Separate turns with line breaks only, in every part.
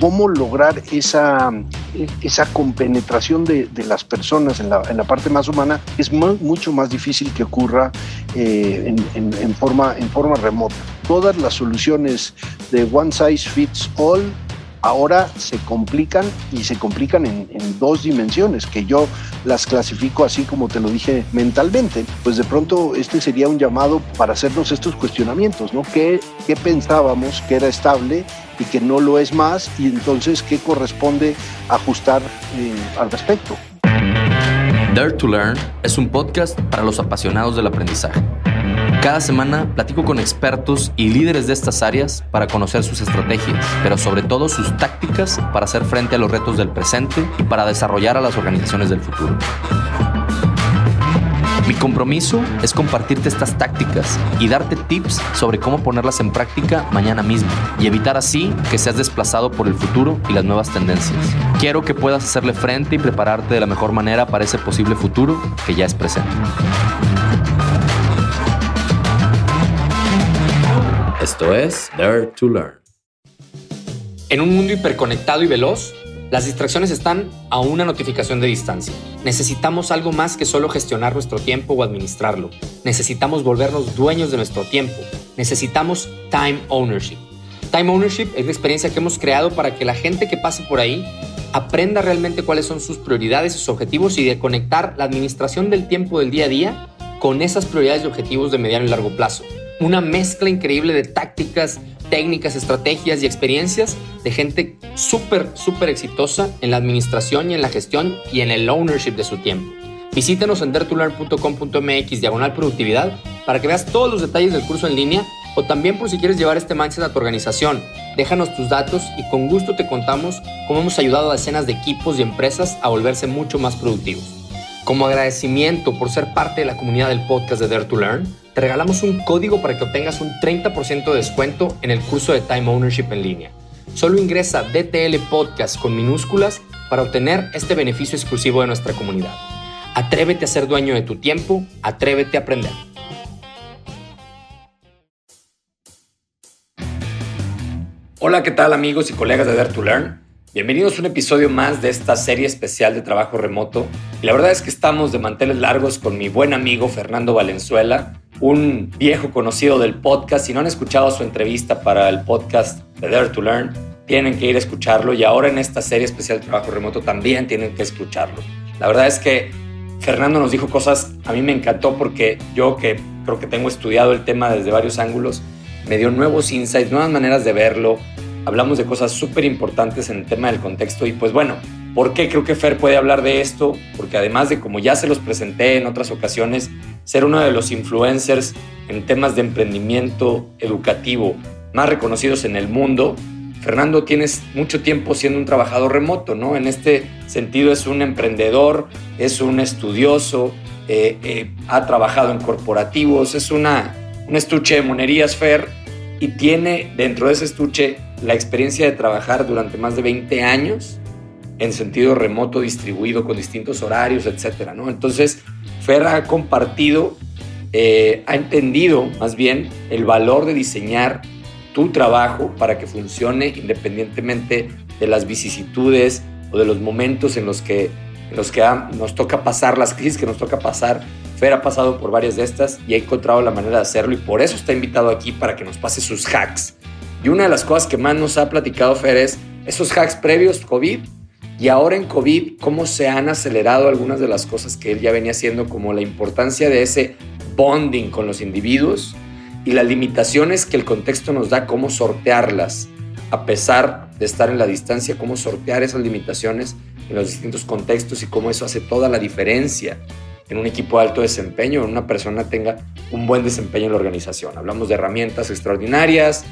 cómo lograr esa, esa compenetración de, las personas en la, en la, parte más humana es mucho más difícil que ocurra eh, en, forma, en forma remota. Todas las soluciones de one size fits all ahora se complican y se complican en, dos dimensiones, que yo las clasifico así como te lo dije mentalmente. Pues de pronto este sería un llamado para hacernos estos cuestionamientos, ¿no? ¿Qué, qué pensábamos que era estable y que no lo es más? Y entonces, ¿qué corresponde ajustar eh, al respecto?
Dare to Learn es un podcast para los apasionados del aprendizaje. Cada semana platico con expertos y líderes de estas áreas para conocer sus estrategias, pero sobre todo sus tácticas para hacer frente a los retos del presente y para desarrollar a las organizaciones del futuro. Mi compromiso es compartirte estas tácticas y darte tips sobre cómo ponerlas en práctica mañana mismo y evitar así que seas desplazado por el futuro y las nuevas tendencias. Quiero que puedas hacerle frente y prepararte de la mejor manera para ese posible futuro que ya es presente. Esto es Dare to Learn. En un mundo hiperconectado y veloz, las distracciones están a una notificación de distancia. Necesitamos algo más que solo gestionar nuestro tiempo o administrarlo. Necesitamos volvernos dueños de nuestro tiempo. Necesitamos time ownership. Time ownership es la experiencia que hemos creado para que la gente que pase por ahí aprenda realmente cuáles son sus prioridades, sus objetivos y de conectar la administración del tiempo del día a día con esas prioridades y objetivos de mediano y largo plazo una mezcla increíble de tácticas, técnicas, estrategias y experiencias de gente súper, súper exitosa en la administración y en la gestión y en el ownership de su tiempo. Visítanos en dertulearn.com.mx diagonal productividad para que veas todos los detalles del curso en línea o también por si quieres llevar este mindset a tu organización. Déjanos tus datos y con gusto te contamos cómo hemos ayudado a decenas de equipos y empresas a volverse mucho más productivos. Como agradecimiento por ser parte de la comunidad del podcast de Dare to Learn, te regalamos un código para que obtengas un 30% de descuento en el curso de Time Ownership en línea. Solo ingresa DTL Podcast con minúsculas para obtener este beneficio exclusivo de nuestra comunidad. Atrévete a ser dueño de tu tiempo, atrévete a aprender. Hola, ¿qué tal amigos y colegas de Dare to Learn? Bienvenidos a un episodio más de esta serie especial de trabajo remoto. Y la verdad es que estamos de manteles largos con mi buen amigo Fernando Valenzuela, un viejo conocido del podcast. Si no han escuchado su entrevista para el podcast de Dare to Learn, tienen que ir a escucharlo y ahora en esta serie especial de trabajo remoto también tienen que escucharlo. La verdad es que Fernando nos dijo cosas, a mí me encantó porque yo que creo que tengo estudiado el tema desde varios ángulos, me dio nuevos insights, nuevas maneras de verlo. Hablamos de cosas súper importantes en el tema del contexto y pues bueno, ¿Por qué creo que Fer puede hablar de esto? Porque además de, como ya se los presenté en otras ocasiones, ser uno de los influencers en temas de emprendimiento educativo más reconocidos en el mundo, Fernando tienes mucho tiempo siendo un trabajador remoto, ¿no? En este sentido es un emprendedor, es un estudioso, eh, eh, ha trabajado en corporativos, es una, un estuche de monerías, Fer, y tiene dentro de ese estuche la experiencia de trabajar durante más de 20 años en sentido remoto distribuido con distintos horarios, etcétera, ¿no? Entonces, Fer ha compartido, eh, ha entendido más bien el valor de diseñar tu trabajo para que funcione independientemente de las vicisitudes o de los momentos en los que, los que nos toca pasar, las crisis que nos toca pasar. Fer ha pasado por varias de estas y ha encontrado la manera de hacerlo y por eso está invitado aquí para que nos pase sus hacks. Y una de las cosas que más nos ha platicado Fer es esos hacks previos COVID y ahora en COVID, cómo se han acelerado algunas de las cosas que él ya venía haciendo, como la importancia de ese bonding con los individuos y las limitaciones que el contexto nos da, cómo sortearlas, a pesar de estar en la distancia, cómo sortear esas limitaciones en los distintos contextos y cómo eso hace toda la diferencia en un equipo de alto desempeño, en una persona tenga un buen desempeño en la organización. Hablamos de herramientas extraordinarias,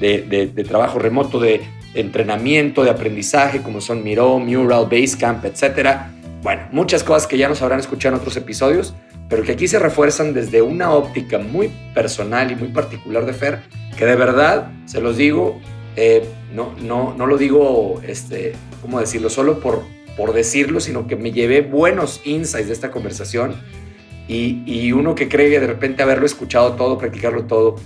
de, de trabajo remoto, de entrenamiento, de aprendizaje, como son Miro, Mural, Basecamp, etc. Bueno, muchas cosas que ya nos habrán escuchado en otros episodios, pero que aquí se refuerzan desde una óptica muy personal y muy particular de Fer, que de verdad, se los digo, eh, no, no, no lo digo, este, ¿cómo decirlo? Solo por, por decirlo, sino que me llevé buenos insights de esta conversación y, y uno que cree que de repente haberlo escuchado todo, practicarlo todo,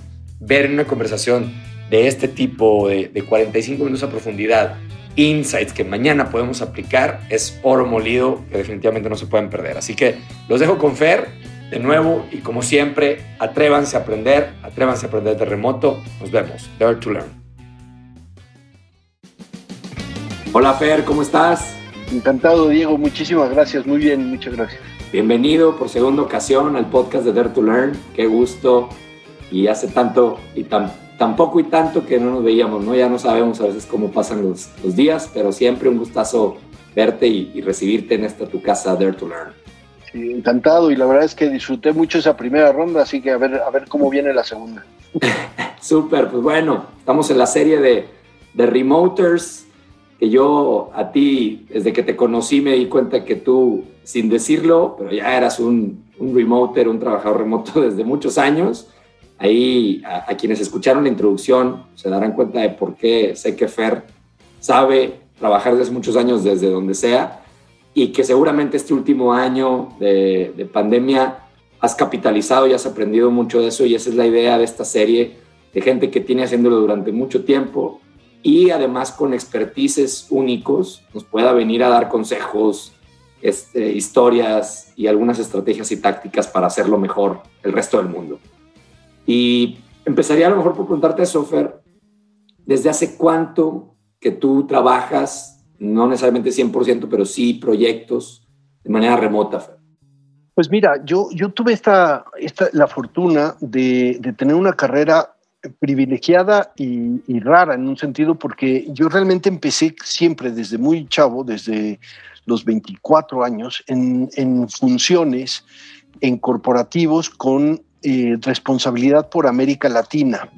ver en una conversación de este tipo de, 45 minutos a profundidad insights que mañana podemos aplicar es oro molido que definitivamente no se pueden perder. Así que los dejo con Fer de nuevo y como siempre, atrévanse a aprender, atrévanse a aprender de remoto. Nos vemos. Dare to learn. Hola Fer, ¿cómo estás?
Encantado, Diego. Muchísimas gracias. Muy bien, muchas gracias.
Bienvenido por segunda ocasión al podcast de Dare to Learn. Qué gusto. Y hace tanto y tan, poco y tanto que no nos veíamos, ¿no? Ya no sabemos a veces cómo pasan los, los días, pero siempre un gustazo verte y, y recibirte en esta tu casa Dare to Learn.
Sí, encantado y la verdad es que disfruté mucho esa primera ronda, así que a ver, a ver cómo viene la segunda.
Súper, pues bueno, estamos en la serie de, de Remoters, que yo a ti, desde que te conocí, me di cuenta que tú, sin decirlo, pero ya eras un, un remoter, un trabajador remoto desde muchos años. Ahí a, quienes escucharon la introducción se darán cuenta de por qué sé que Fer sabe trabajar desde muchos años desde donde sea y que seguramente este último año de, de, pandemia has capitalizado y has aprendido mucho de eso y esa es la idea de esta serie de gente que tiene haciéndolo durante mucho tiempo y además con expertices únicos nos pueda venir a dar consejos, este, historias y algunas estrategias y tácticas para hacerlo mejor el resto del mundo. Y empezaría a lo mejor por preguntarte, Sofer, ¿desde hace cuánto que tú trabajas no necesariamente 100%, pero sí proyectos de manera remota.
Pues mira, yo, yo tuve esta, esta, la fortuna de, de tener una carrera privilegiada y, y, rara en un sentido, porque yo realmente empecé siempre desde muy chavo, desde los 24 años, en, en funciones en corporativos con eh, responsabilidad por América Latina.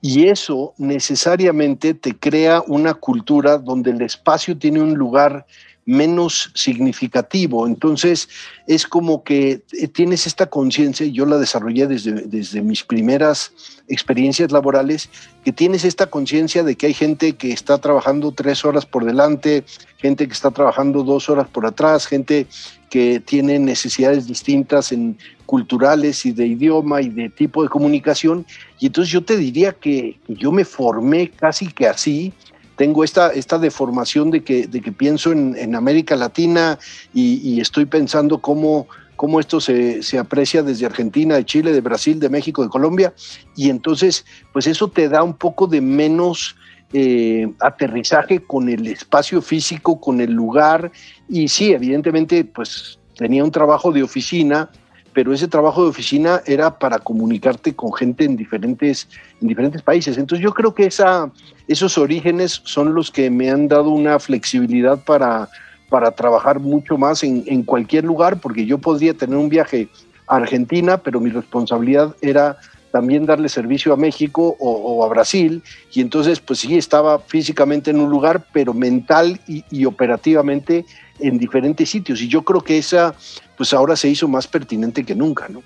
Y eso necesariamente te crea una cultura donde el espacio tiene un lugar menos significativo. Entonces, es como que eh, tienes esta conciencia, yo la desarrollé desde, desde mis primeras experiencias laborales, que tienes esta conciencia de que hay gente que está trabajando tres horas por delante, gente que está trabajando dos horas por atrás, gente que tiene necesidades distintas en culturales y de idioma y de tipo de comunicación. Y entonces yo te diría que, que yo me formé casi que así, tengo esta, esta deformación de que, de que pienso en, en América Latina y, estoy pensando cómo, cómo esto se, se, aprecia desde Argentina, de Chile, de Brasil, de México, de Colombia. Y entonces, pues eso te da un poco de menos eh, aterrizaje con el espacio físico, con el lugar. Y sí, evidentemente, pues tenía un trabajo de oficina pero ese trabajo de oficina era para comunicarte con gente en diferentes, en diferentes países. Entonces yo creo que esa, esos orígenes son los que me han dado una flexibilidad para, para trabajar mucho más en, en cualquier lugar, porque yo podría tener un viaje a Argentina, pero mi responsabilidad era también darle servicio a México o, a Brasil, y entonces pues sí estaba físicamente en un lugar, pero mental y, operativamente en diferentes sitios. Y yo creo que esa, pues ahora se hizo más pertinente que nunca, ¿no?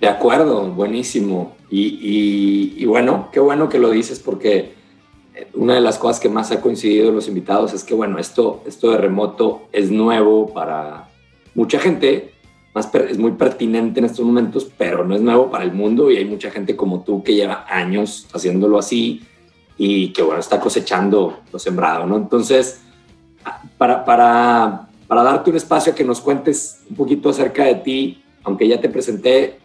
De acuerdo, buenísimo. Y, y, y, bueno, qué bueno que lo dices porque una de las cosas que más ha coincidido en los invitados es que, bueno, esto, esto de remoto es nuevo para mucha gente, más es muy pertinente en estos momentos, pero no es nuevo para el mundo y hay mucha gente como tú que lleva años haciéndolo así y que, bueno, está cosechando lo sembrado, ¿no? Entonces, para, para, para darte un espacio a que nos cuentes un poquito acerca de ti, aunque ya te presenté,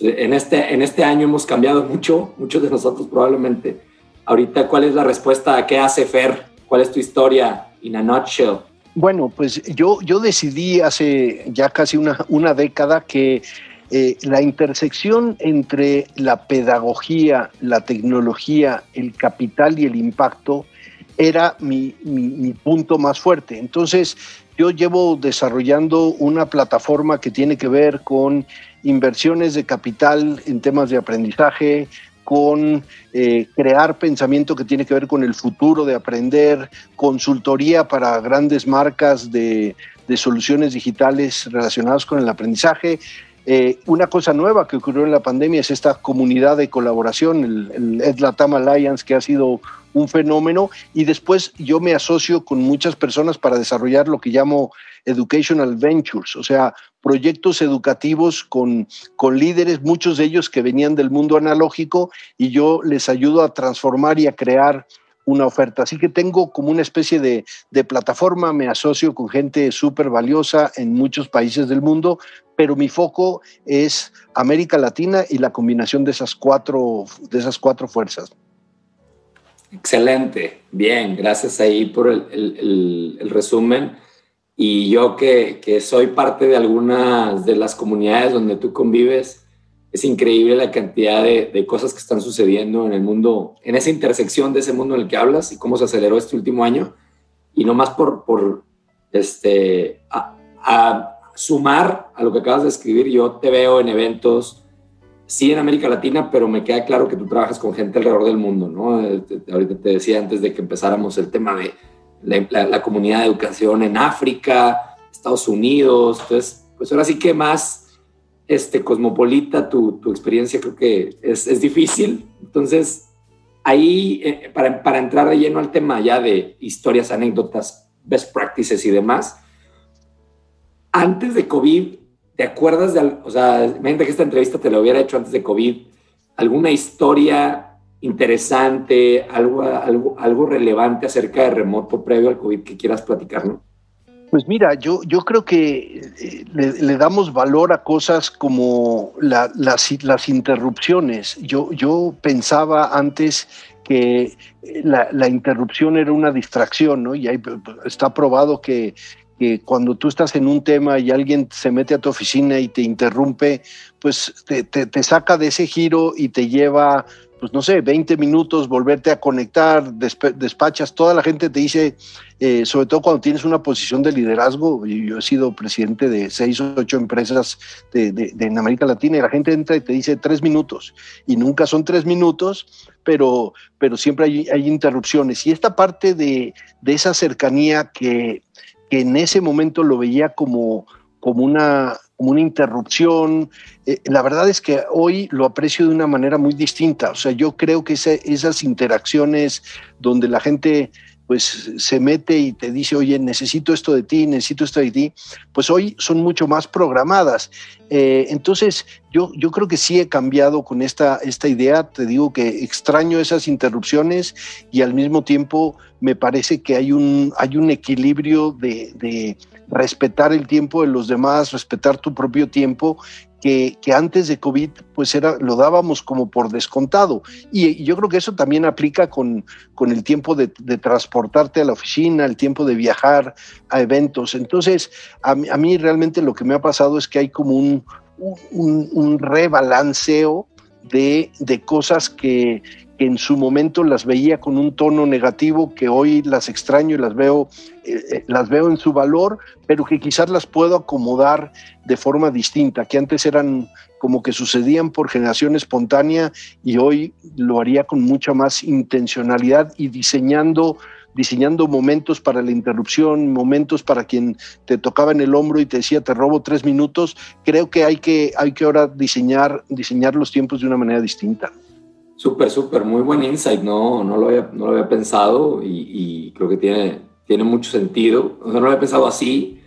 en este, en este año hemos cambiado mucho, muchos de nosotros probablemente. Ahorita, ¿cuál es la respuesta a qué hace Fer? ¿Cuál es tu historia in a nutshell?
Bueno, pues yo, yo decidí hace ya casi una, una década que eh, la intersección entre la pedagogía, la tecnología, el capital y el impacto era mi, mi, mi, punto más fuerte. Entonces, yo llevo desarrollando una plataforma que tiene que ver con inversiones de capital en temas de aprendizaje, con eh, crear pensamiento que tiene que ver con el futuro de aprender, consultoría para grandes marcas de, de soluciones digitales relacionadas con el aprendizaje, eh, una cosa nueva que ocurrió en la pandemia es esta comunidad de colaboración, el, el EdLatam Alliance, que ha sido un fenómeno. Y después yo me asocio con muchas personas para desarrollar lo que llamo Educational Ventures, o sea, proyectos educativos con, con líderes, muchos de ellos que venían del mundo analógico, y yo les ayudo a transformar y a crear una oferta. Así que tengo como una especie de, plataforma, me asocio con gente súper valiosa en muchos países del mundo, pero mi foco es América Latina y la combinación de esas cuatro, de esas cuatro fuerzas.
Excelente, bien, gracias ahí por el, resumen. Y yo que, soy parte de algunas de las comunidades donde tú convives, es increíble la cantidad de, cosas que están sucediendo en el mundo, en esa intersección de ese mundo en el que hablas y cómo se aceleró este último año. Y no más por, por este, sumar a lo que acabas de escribir, yo te veo en eventos, sí en América Latina, pero me queda claro que tú trabajas con gente alrededor del mundo, ¿no? Ahorita te decía antes de que empezáramos el tema de la, comunidad de educación en África, Estados Unidos, entonces, pues ahora sí que más este, cosmopolita tu, tu experiencia creo que es, es difícil, entonces ahí eh, para, para entrar de lleno al tema ya de historias, anécdotas, best practices y demás, antes de COVID, ¿te acuerdas de, o sea, imagínate que esta entrevista te la hubiera hecho antes de COVID, alguna historia interesante, algo, algo, algo relevante acerca de remoto previo al COVID que quieras platicarnos?
Pues mira, yo, yo creo que eh, le, damos valor a cosas como las, las, interrupciones. Yo, yo pensaba antes que la, la, interrupción era una distracción, ¿no? Y ahí está probado que, que cuando tú estás en un tema y alguien se mete a tu oficina y te interrumpe, pues te, te, saca de ese giro y te lleva, pues no sé, 20 minutos, volverte a conectar, despachas, toda la gente te dice, eh, sobre todo cuando tienes una posición de liderazgo, yo he sido presidente de seis o ocho empresas de, de, en América Latina y la gente entra y te dice tres minutos y nunca son tres minutos, pero, pero siempre hay, hay interrupciones. Y esta parte de, de esa cercanía que que en ese momento lo veía como, como, una, una interrupción. Eh, la verdad es que hoy lo aprecio de una manera muy distinta. O sea, yo creo que esas interacciones donde la gente pues se mete y te dice, oye, necesito esto de ti, necesito esto de ti, pues hoy son mucho más programadas. Eh, entonces, yo, yo creo que sí he cambiado con esta, esta idea, te digo que extraño esas interrupciones y al mismo tiempo me parece que hay un, hay un equilibrio de respetar el tiempo de los demás, respetar tu propio tiempo que, antes de COVID pues era, lo dábamos como por descontado. Y, yo creo que eso también aplica con, con el tiempo de, transportarte a la oficina, el tiempo de viajar a eventos. Entonces, a, mí realmente lo que me ha pasado es que hay como un, un rebalanceo de, cosas que, en su momento las veía con un tono negativo, que hoy las extraño y las veo, eh, eh, las veo en su valor, pero que quizás las puedo acomodar de forma distinta, que antes eran como que sucedían por generación espontánea y hoy lo haría con mucha más intencionalidad y diseñando diseñando momentos para la interrupción, momentos para quien te tocaba en el hombro y te decía te robo tres minutos, creo que hay que, hay que ahora diseñar, diseñar los tiempos de una manera distinta.
Súper, súper, muy buen insight, no, no, lo, había, no lo había pensado y, creo que tiene, tiene mucho sentido. no lo había pensado así.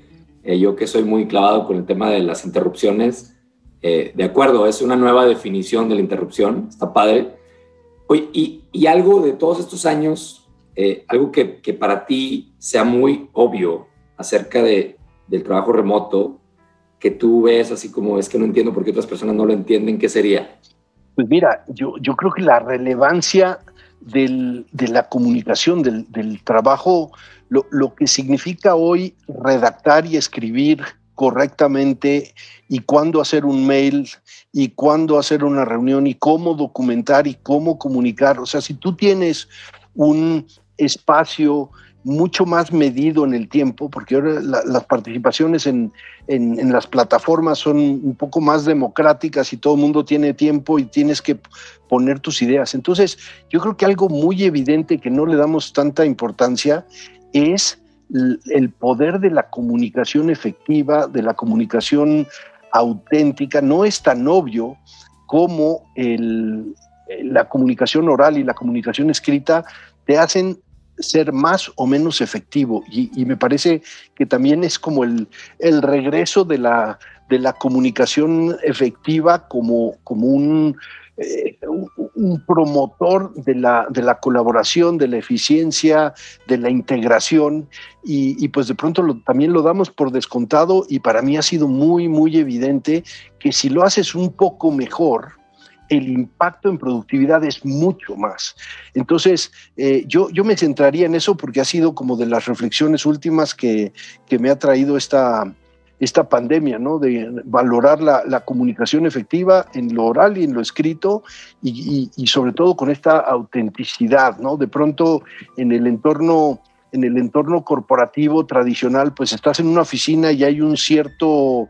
Eh, yo que soy muy clavado con el tema de las interrupciones, eh, de acuerdo, es una nueva definición de la interrupción, está padre. Oye, y, y algo de todos estos años, eh, algo que, que, para ti sea muy obvio acerca de, del trabajo remoto, que tú ves así como es que no entiendo por qué otras personas no lo entienden, ¿qué sería?
Pues mira, yo, yo creo que la relevancia del, de la comunicación, del, del trabajo, lo, lo, que significa hoy redactar y escribir correctamente y cuándo hacer un mail y cuándo hacer una reunión y cómo documentar y cómo comunicar. O sea, si tú tienes un espacio mucho más medido en el tiempo, porque ahora las participaciones en, en, las plataformas son un poco más democráticas y todo el mundo tiene tiempo y tienes que poner tus ideas. Entonces, yo creo que algo muy evidente que no le damos tanta importancia es el poder de la comunicación efectiva, de la comunicación auténtica. No es tan obvio como el, la comunicación oral y la comunicación escrita te hacen ser más o menos efectivo. Y, me parece que también es como el, el regreso de la, de la comunicación efectiva como, como un, eh, un promotor de la, de la colaboración, de la eficiencia, de la integración y, pues de pronto también lo damos por descontado y para mí ha sido muy, muy evidente que si lo haces un poco mejor, el impacto en productividad es mucho más. Entonces, eh, yo, yo me centraría en eso porque ha sido como de las reflexiones últimas que, que me ha traído esta, esta pandemia, ¿no? De valorar la, comunicación efectiva en lo oral y en lo escrito y, sobre todo con esta autenticidad, ¿no? De pronto en el entorno en el entorno corporativo tradicional, pues estás en una oficina y hay un cierto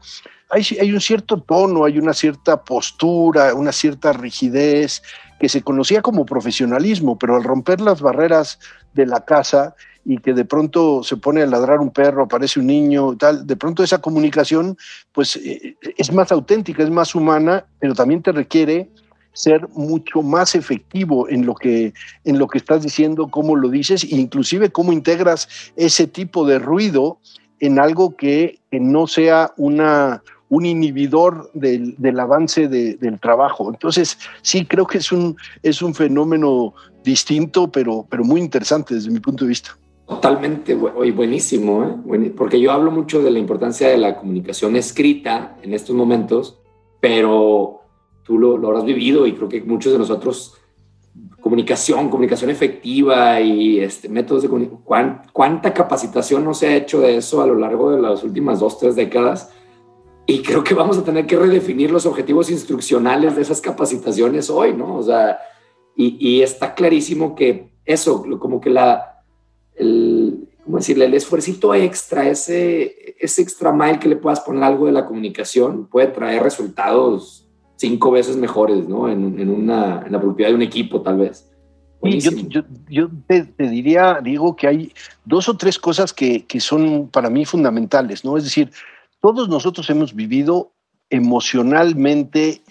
hay, hay un cierto tono, hay una cierta postura, una cierta rigidez que se conocía como profesionalismo, pero al romper las barreras de la casa, y que de pronto se pone a ladrar un perro, aparece un niño, tal, de pronto esa comunicación pues eh, es más auténtica, es más humana, pero también te requiere ser mucho más efectivo en lo que en lo que estás diciendo, cómo lo dices e inclusive cómo integras ese tipo de ruido en algo que, no sea una un inhibidor del, avance del trabajo. Entonces, sí, creo que es un, es un fenómeno distinto, pero, pero muy interesante desde mi punto de vista.
Totalmente, buenísimo, ¿eh? porque yo hablo mucho de la importancia de la comunicación escrita en estos momentos, pero tú lo, lo habrás vivido y creo que muchos de nosotros, comunicación, comunicación efectiva y este, métodos de comunicación, ¿cuánta capacitación no se ha hecho de eso a lo largo de las últimas dos, tres décadas? Y creo que vamos a tener que redefinir los objetivos instruccionales de esas capacitaciones hoy, ¿no? O sea, y, y está clarísimo que eso, como que la el, ¿cómo decirle? El esfuerzo extra, ese, ese extra mile que le puedas poner algo de la comunicación puede traer resultados cinco veces mejores, ¿no? En, en, una, en la propiedad de un equipo, tal vez.
Y yo, yo, yo te, diría, Diego, que hay dos o tres cosas que, que son para mí fundamentales, ¿no? Es decir, todos nosotros hemos vivido emocionalmente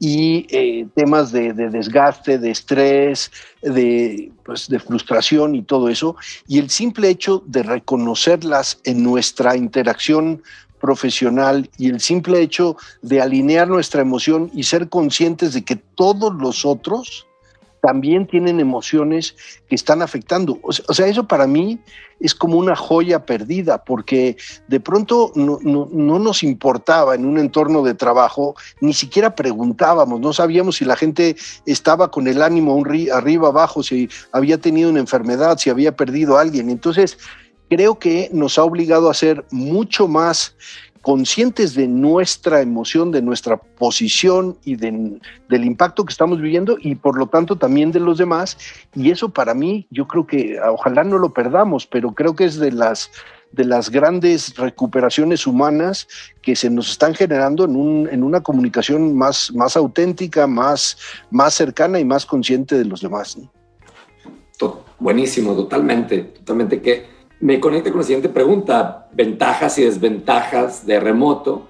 y eh, temas de, desgaste, de estrés, de, pues, de frustración y todo eso. Y el simple hecho de reconocerlas en nuestra interacción profesional y el simple hecho de alinear nuestra emoción y ser conscientes de que todos los otros también tienen emociones que están afectando. O sea, eso para mí es como una joya perdida, porque de pronto no, nos importaba en un entorno de trabajo, ni siquiera preguntábamos, no sabíamos si la gente estaba con el ánimo arriba, abajo, si había tenido una enfermedad, si había perdido a alguien. Entonces, creo que nos ha obligado a ser mucho más conscientes de nuestra emoción, de nuestra posición y del impacto que estamos viviendo y por lo tanto también de los demás. Y eso para mí, yo creo que ojalá no lo perdamos, pero creo que es de las de las grandes recuperaciones humanas que se nos están generando en, un, en una comunicación más, más auténtica, más, más cercana y más consciente de los demás.
Buenísimo, totalmente, totalmente. Que me conecta con la siguiente pregunta, ventajas y desventajas de remoto.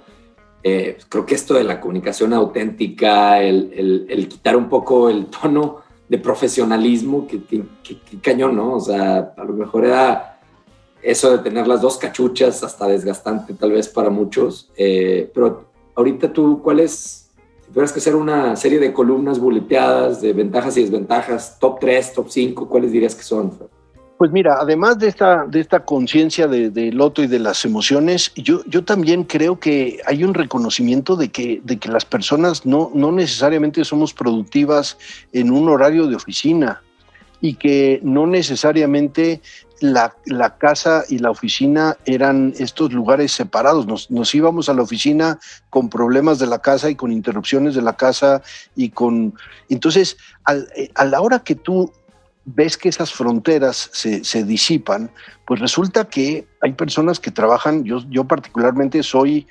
Eh, pues, creo que esto de la comunicación auténtica, el, quitar un poco el tono de profesionalismo, que, cañón, ¿no? O sea, a lo mejor era eso de tener las dos cachuchas, hasta desgastante tal vez para muchos. Eh, pero ahorita tú, ¿cuál es, si tuvieras que hacer una serie de columnas buleteadas de ventajas y desventajas, top 3, top 5, ¿cuáles dirías que son?
Pues mira, además de esta, de esta conciencia del de loto y de las emociones, yo, yo también creo que hay un reconocimiento de que, de que las personas no, no necesariamente somos productivas en un horario de oficina y que no necesariamente la, la, casa y la oficina eran estos lugares separados. Nos, nos, íbamos a la oficina con problemas de la casa y con interrupciones de la casa y con... Entonces, eh, a la hora que tú ves que esas fronteras se, disipan, pues resulta que hay personas que trabajan, yo, yo particularmente soy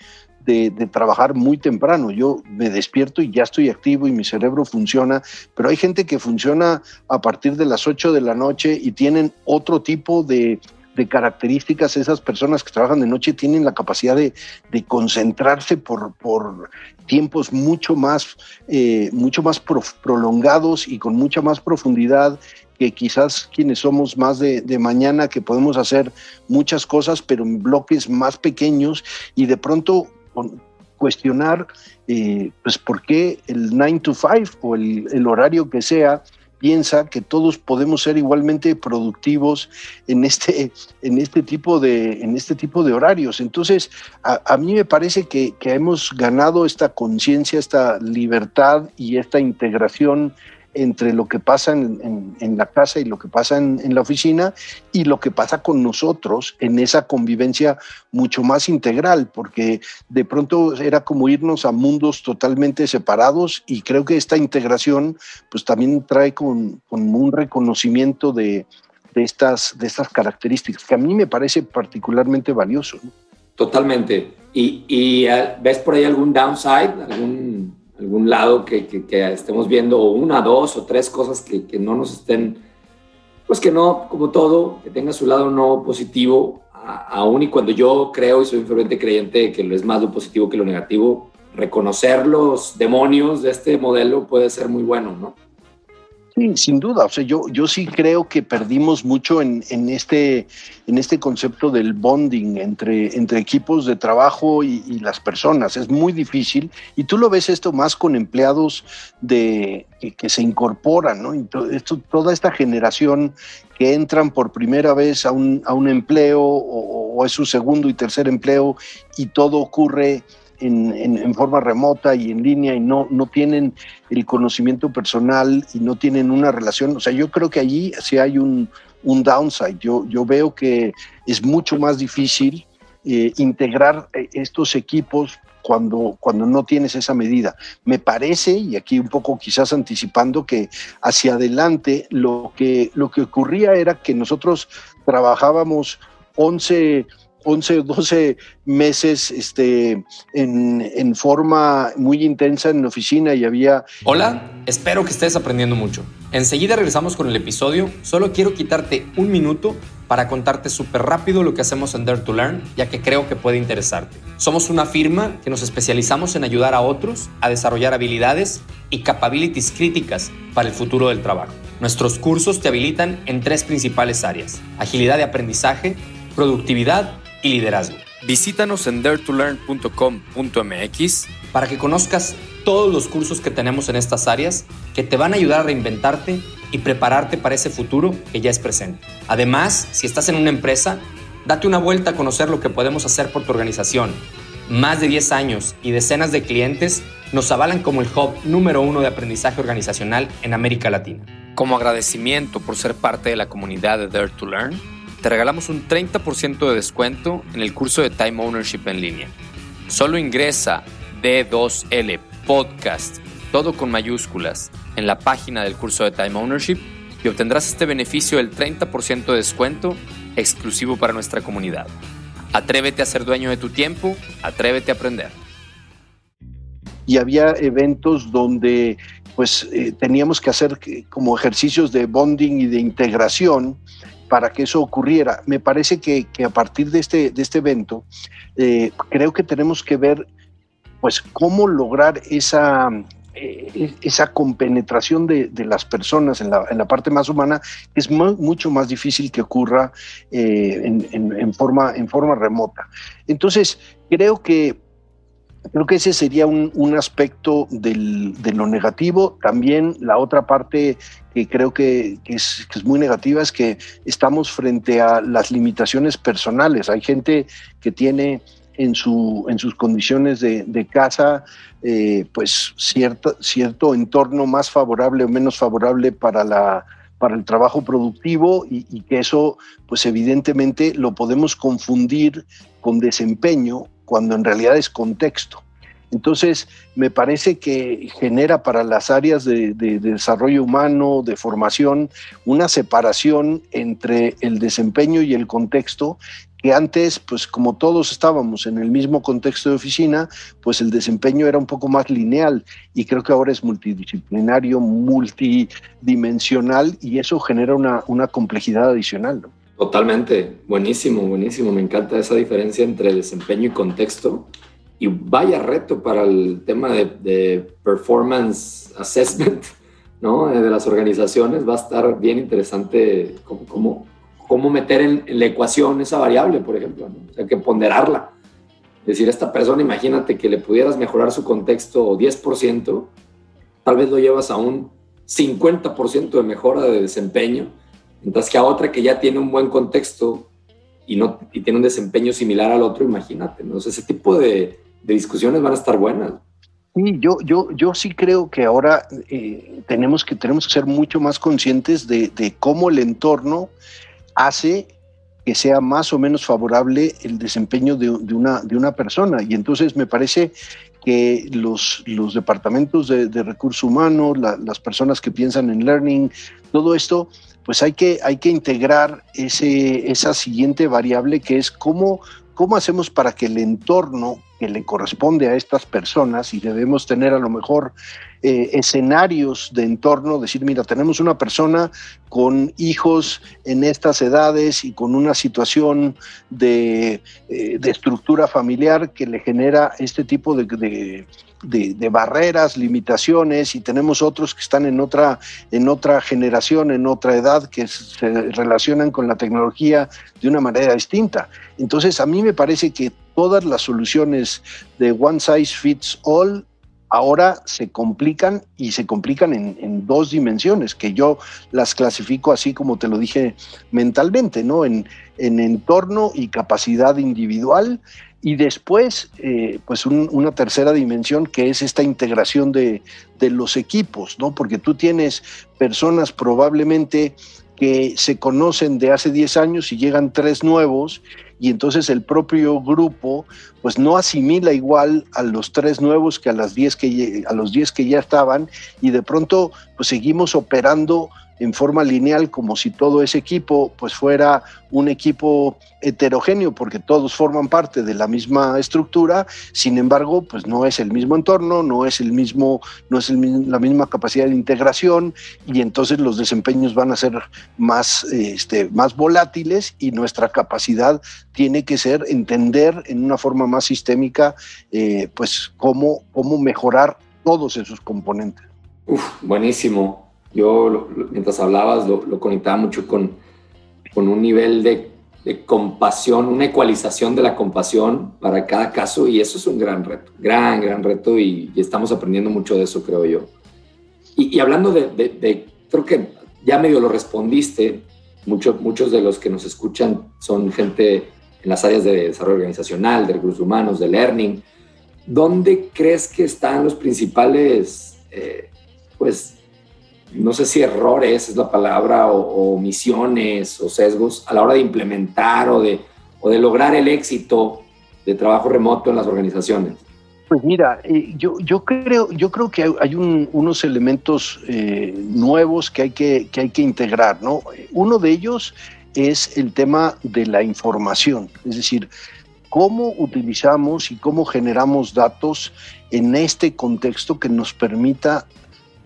de, trabajar muy temprano, yo me despierto y ya estoy activo y mi cerebro funciona, pero hay gente que funciona a partir de las 8 de la noche y tienen otro tipo de, características, esas personas que trabajan de noche tienen la capacidad de, concentrarse por, por, tiempos mucho más, eh, mucho más prolongados y con mucha más profundidad que quizás quienes somos más de, mañana, que podemos hacer muchas cosas, pero en bloques más pequeños y de pronto cuestionar, eh, pues, por qué el 9 to 5 o el, el horario que sea, piensa que todos podemos ser igualmente productivos en este, en este, tipo, de, en este tipo de horarios. Entonces, a, mí me parece que, que hemos ganado esta conciencia, esta libertad y esta integración entre lo que pasa en, la casa y lo que pasa en, la oficina y lo que pasa con nosotros en esa convivencia mucho más integral, porque de pronto era como irnos a mundos totalmente separados y creo que esta integración pues también trae con, un reconocimiento de, estas, de estas características, que a mí me parece particularmente valioso.
Totalmente. ¿Y, ¿Y, eh, ves por ahí algún downside, algún algún lado que, que, estemos viendo, o una, dos o tres cosas que, no nos estén, pues que no, como todo, que tenga su lado no positivo, aún y cuando yo creo y soy un ferviente creyente que es más lo positivo que lo negativo, reconocer los demonios de este modelo puede ser muy bueno, ¿no?
Sí, sin duda. O sea, yo, yo sí creo que perdimos mucho en, en, este, en este concepto del bonding entre, entre equipos de trabajo y, las personas. Es muy difícil. Y tú lo ves esto más con empleados de, que, se incorporan, ¿no? toda esta generación que entran por primera vez a un, a un empleo o es su segundo y tercer empleo y todo ocurre en, forma remota y en línea y no, no tienen el conocimiento personal y no tienen una relación. O sea, yo creo que allí sí hay un, un downside. Yo, yo veo que es mucho más difícil eh, integrar eh, estos equipos cuando, cuando no tienes esa medida. Me parece, y aquí un poco quizás anticipando, que hacia adelante lo que, lo que ocurría era que nosotros trabajábamos 11 11 o 12 meses este, en, en, forma muy intensa en la oficina y había...
Hola, espero que estés aprendiendo mucho. Enseguida regresamos con el episodio. Solo quiero quitarte un minuto para contarte súper rápido lo que hacemos en Dare to Learn, ya que creo que puede interesarte. Somos una firma que nos especializamos en ayudar a otros a desarrollar habilidades y capabilities críticas para el futuro del trabajo. Nuestros cursos te habilitan en tres principales áreas. Agilidad de aprendizaje, productividad y liderazgo. Visítanos en daretolearn.com.mx para que conozcas todos los cursos que tenemos en estas áreas que te van a ayudar a reinventarte y prepararte para ese futuro que ya es presente. Además, si estás en una empresa, date una vuelta a conocer lo que podemos hacer por tu organización. Más de 10 años y decenas de clientes nos avalan como el hub número uno de aprendizaje organizacional en América Latina. Como agradecimiento por ser parte de la comunidad de Dare to Learn, te regalamos un 30% de descuento en el curso de Time Ownership en línea. Solo ingresa D2L Podcast, todo con mayúsculas, en la página del curso de Time Ownership y obtendrás este beneficio del 30% de descuento exclusivo para nuestra comunidad. Atrévete a ser dueño de tu tiempo, atrévete a aprender.
Y había eventos donde pues eh, teníamos que hacer como ejercicios de bonding y de integración para que eso ocurriera. Me parece que, a partir de este, de este evento, eh, creo que tenemos que ver pues cómo lograr esa, eh, esa compenetración de, las personas en la, parte más humana es mucho más difícil que ocurra eh, en, forma, en forma remota. Entonces, creo que Creo que ese sería un, aspecto de lo negativo. También la otra parte que creo que, es, muy negativa es que estamos frente a las limitaciones personales. Hay gente que tiene en, su, en sus condiciones de, casa, eh, pues cierto, cierto entorno más favorable o menos favorable para, la, para el trabajo productivo y, y, que eso, pues evidentemente lo podemos confundir con desempeño cuando en realidad es contexto. Entonces, me parece que genera para las áreas de, desarrollo humano, de formación, una separación entre el desempeño y el contexto que antes, pues como todos estábamos en el mismo contexto de oficina, pues el desempeño era un poco más lineal y creo que ahora es multidisciplinario, multidimensional y eso genera una, complejidad adicional.
Totalmente, buenísimo, buenísimo. Me encanta esa diferencia entre desempeño y contexto. Y vaya reto para el tema de, performance assessment ¿no? de las organizaciones. Va a estar bien interesante cómo, cómo, meter en, la ecuación esa variable, por ejemplo. ¿no? O sea, que ponderarla. decir, esta persona, imagínate que le pudieras mejorar su contexto 10%, tal vez lo llevas a un 50% de mejora de desempeño, mientras que a otra que ya tiene un buen contexto y, no, y tiene un desempeño similar al otro, imagínate, ¿no? ese tipo de, discusiones van a estar buenas.
Sí, yo, yo, yo sí creo que ahora eh, tenemos, que, tenemos que ser mucho más conscientes de, de cómo el entorno hace que sea más o menos favorable el desempeño de, una, de una persona. Y entonces me parece que los, los departamentos de, recursos humanos, las personas que piensan en learning, todo esto, pues hay que, hay que integrar ese, esa siguiente variable que es cómo, cómo hacemos para que el entorno que le corresponde a estas personas y debemos tener a lo mejor eh, escenarios de entorno, decir, mira, tenemos una persona con hijos en estas edades y con una situación de, eh, estructura familiar que le genera este tipo de, de, barreras, limitaciones, y tenemos otros que están en otra, en otra generación, en otra edad, que se relacionan con la tecnología de una manera distinta. Entonces, a mí me parece que todas las soluciones de one size fits all ahora se complican y se complican en, dos dimensiones, que yo las clasifico así como te lo dije mentalmente, ¿no? En, entorno y capacidad individual. Y después, eh, pues una tercera dimensión que es esta integración de, de los equipos, ¿no? Porque tú tienes personas probablemente que se conocen de hace 10 años y llegan tres nuevos y entonces el propio grupo pues no asimila igual a los tres nuevos que a las 10 que a los 10 que ya estaban y de pronto pues seguimos operando en forma lineal como si todo ese equipo pues fuera un equipo heterogéneo porque todos forman parte de la misma estructura, sin embargo, pues no es el mismo entorno, no es el mismo no es la misma capacidad de integración y entonces los desempeños van a ser más este, más volátiles y nuestra capacidad tiene que ser entender en una forma más sistémica eh, pues cómo cómo mejorar todos esos componentes.
Uf, buenísimo. Yo, mientras hablabas, lo, conectaba mucho con, con un nivel de, compasión, una ecualización de la compasión para cada caso y eso es un gran reto, gran, gran reto y, estamos aprendiendo mucho de eso, creo yo. Y, hablando de, creo que ya medio lo respondiste, mucho, muchos de los que nos escuchan son gente en las áreas de desarrollo organizacional, de recursos humanos, de learning. ¿Dónde crees que están los principales, eh, pues, no sé si errores es la palabra, o, omisiones o sesgos a la hora de implementar o de, o de lograr el éxito de trabajo remoto en las organizaciones?
Pues mira, eh, yo, yo, creo, yo creo que hay, unos elementos eh, nuevos que hay que, que hay que integrar, ¿no? Uno de ellos es el tema de la información, es decir, cómo utilizamos y cómo generamos datos en este contexto que nos permita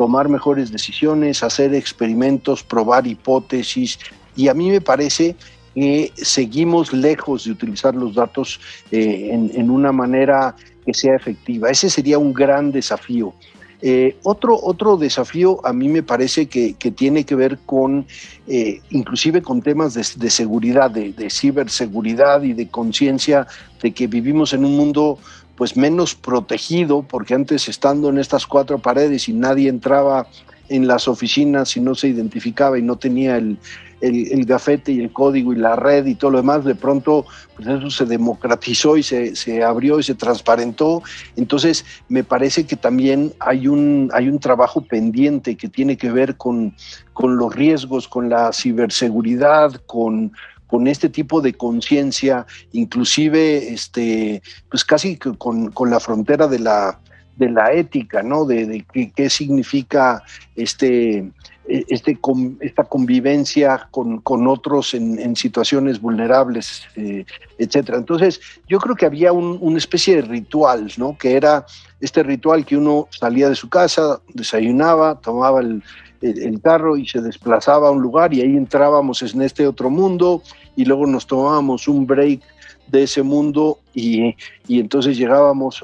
tomar mejores decisiones, hacer experimentos, probar hipótesis. Y a mí me parece que seguimos lejos de utilizar los datos eh, en, una manera que sea efectiva. Ese sería un gran desafío. Eh, otro, otro desafío a mí me parece que, tiene que ver con, eh, inclusive con temas de, seguridad, de, ciberseguridad y de conciencia de que vivimos en un mundo pues menos protegido, porque antes estando en estas cuatro paredes y nadie entraba en las oficinas y no se identificaba y no tenía el, el, gafete y el código y la red y todo lo demás, de pronto pues eso se democratizó y se, se, abrió y se transparentó. Entonces, me parece que también hay un, hay un trabajo pendiente que tiene que ver con, con los riesgos, con la ciberseguridad, con, con este tipo de conciencia, inclusive este, pues casi con, con, la frontera de la, de la ética, ¿no? De, qué, significa este, este, esta convivencia con, con otros en, en, situaciones vulnerables, eh, etcétera. Entonces, yo creo que había un, una especie de ritual, ¿no? Que era este ritual que uno salía de su casa, desayunaba, tomaba el, el, carro y se desplazaba a un lugar y ahí entrábamos en este otro mundo y luego nos tomábamos un break de ese mundo y, entonces llegábamos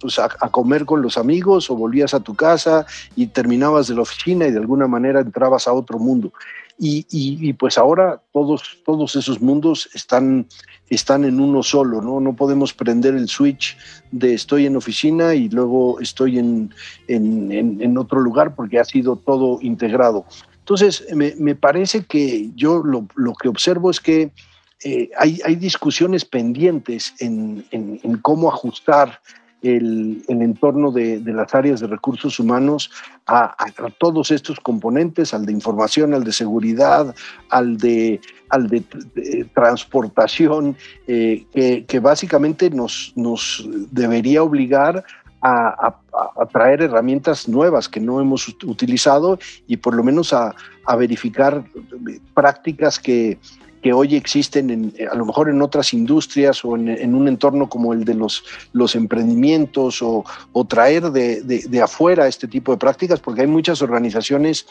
pues, a, a, comer con los amigos o volvías a tu casa y terminabas de la oficina y de alguna manera entrabas a otro mundo. Y, y, pues ahora todos, todos esos mundos están, están en uno solo, ¿no? No podemos prender el switch de estoy en oficina y luego estoy en, en, en, otro lugar porque ha sido todo integrado. Entonces, me, me parece que yo lo, lo, que observo es que eh, hay, hay, discusiones pendientes en, en cómo ajustar el, entorno de, las áreas de recursos humanos a, todos estos componentes, al de información, al de seguridad, al de, al de, transportación, eh, que, básicamente nos, nos debería obligar a, traer herramientas nuevas que no hemos utilizado y por lo menos a, verificar prácticas que, que hoy existen en, a lo mejor en otras industrias o en, un entorno como el de los, emprendimientos o, traer de, de, afuera este tipo de prácticas, porque hay muchas organizaciones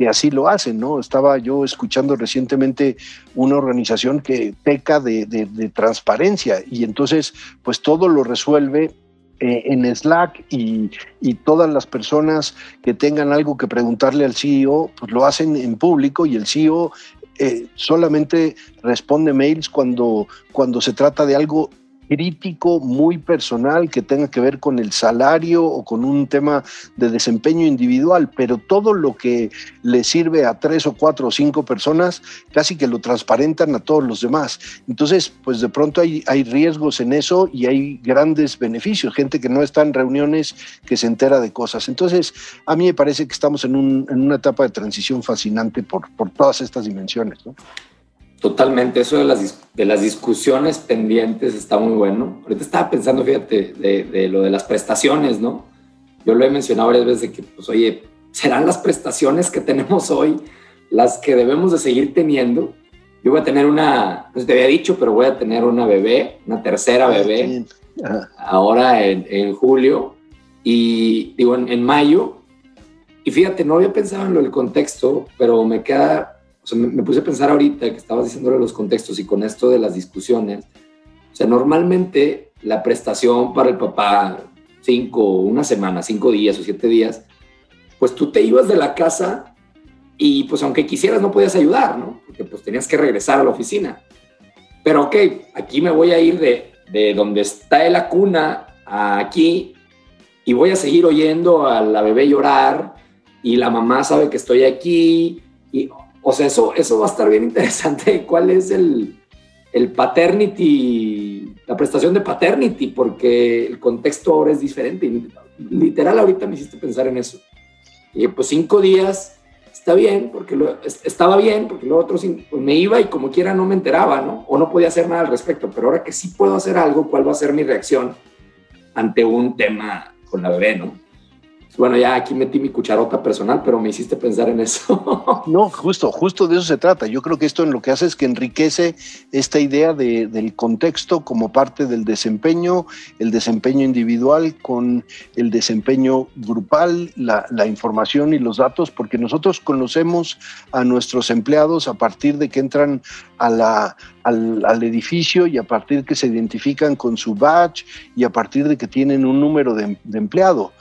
que así lo hacen, ¿no? Estaba yo escuchando recientemente una organización que peca de, transparencia y entonces pues todo lo resuelve eh, en Slack y, y, todas las personas que tengan algo que preguntarle al CEO, pues lo hacen en público y el CEO eh, solamente responde mails cuando, cuando se trata de algo crítico, muy personal, que tenga que ver con el salario o con un tema de desempeño individual, pero todo lo que le sirve a tres o cuatro o cinco personas, casi que lo transparentan a todos los demás. Entonces, pues de pronto hay, hay riesgos en eso y hay grandes beneficios, gente que no está en reuniones, que se entera de cosas. Entonces, a mí me parece que estamos en, un, en una etapa de transición fascinante por, por todas estas dimensiones. ¿no?
Totalmente, eso de las, de las discusiones pendientes está muy bueno. Ahorita estaba pensando, fíjate, de, lo de las prestaciones, ¿no? Yo lo he mencionado varias veces de que, pues, oye, ¿serán las prestaciones que tenemos hoy las que debemos de seguir teniendo? Yo voy a tener una, pues te había dicho, pero voy a tener una bebé, una tercera ah, bebé, ahora en, en, julio, y digo, en, en mayo. Y fíjate, no había pensado en lo del contexto, pero me queda sea, me, puse a pensar ahorita que estabas diciéndole los contextos y con esto de las discusiones. O sea, normalmente la prestación para el papá, cinco, una semana, cinco días o siete días, pues tú te ibas de la casa y pues aunque quisieras no podías ayudar, ¿no? Porque pues tenías que regresar a la oficina. Pero ok, aquí me voy a ir de, de donde está la cuna a aquí y voy a seguir oyendo a la bebé llorar y la mamá sabe que estoy aquí y o sea, eso, eso va a estar bien interesante. ¿Cuál es el, el paternity, la prestación de paternity? Porque el contexto ahora es diferente. Literal, ahorita me hiciste pensar en eso. Y pues cinco días está bien, porque lo, estaba bien, porque lo otro pues me iba y como quiera no me enteraba, ¿no? O no podía hacer nada al respecto. Pero ahora que sí puedo hacer algo, ¿cuál va a ser mi reacción ante un tema con la bebé, ¿no? Bueno, ya aquí metí mi cucharota personal, pero me hiciste pensar en eso.
no, justo, justo de eso se trata. Yo creo que esto en lo que hace es que enriquece esta idea de, del contexto como parte del desempeño, el desempeño individual con el desempeño grupal, la, la información y los datos, porque nosotros conocemos a nuestros empleados a partir de que entran al, al, edificio y a partir que se identifican con su badge y a partir de que tienen un número de, de empleado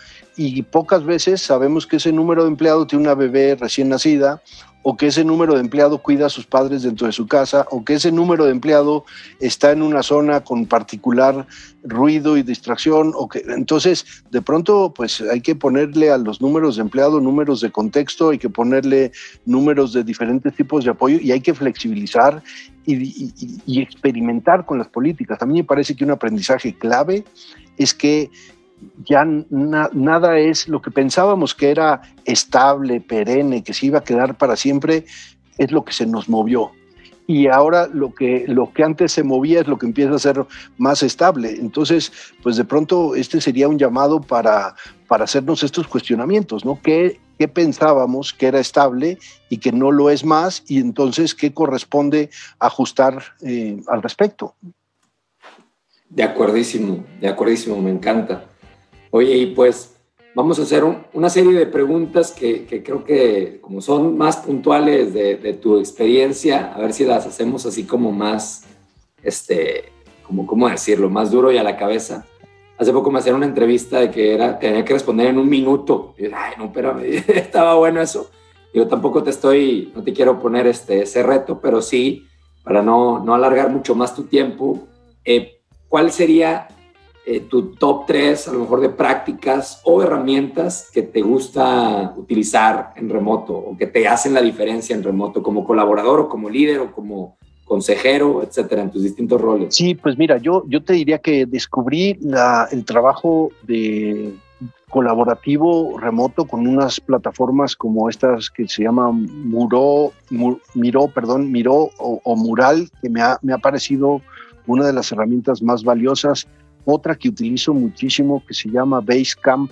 y pocas veces sabemos que ese número de empleado tiene una bebé recién nacida o que ese número de empleado cuida a sus padres dentro de su casa, o que ese número de empleado está en una zona con particular ruido y distracción, o que entonces de pronto pues hay que ponerle a los números de empleado números de contexto, hay que ponerle números de diferentes tipos de apoyo y hay que flexibilizar y, y experimentar con las políticas. A mí me parece que un aprendizaje clave es que ya nada es lo que pensábamos que era estable, perenne, que se iba a quedar para siempre, es lo que se nos movió. Y ahora lo que, lo que antes se movía es lo que empieza a ser más estable. Entonces, pues de pronto este sería un llamado para, para hacernos estos cuestionamientos, ¿no? ¿Qué, ¿Qué pensábamos que era estable y que no lo es más? Y entonces, ¿qué corresponde ajustar eh, al respecto?
De acuerdísimo, de acuerdísimo, me encanta. Oye, y pues vamos a hacer una serie de preguntas que, creo que como son más puntuales de, tu experiencia, a ver si las hacemos así como más, este, como, ¿cómo decirlo? Más duro y a la cabeza. Hace poco me hacían una entrevista de que era, tenía que responder en un minuto. Y ay, no, pero estaba bueno eso. Yo tampoco te estoy, no te quiero poner este, ese reto, pero sí, para no, no alargar mucho más tu tiempo, eh, ¿cuál sería eh, tu top 3 a lo mejor de prácticas o herramientas que te gusta utilizar en remoto o que te hacen la diferencia en remoto como colaborador o como líder o como consejero, etcétera, en tus distintos roles?
Sí, pues mira, yo, yo te diría que descubrí la, el trabajo de colaborativo remoto con unas plataformas como estas que se llaman Muro, Miro, perdón, Miro o, Mural, que me ha, me ha parecido una de las herramientas más valiosas otra que utilizo muchísimo que se llama Basecamp,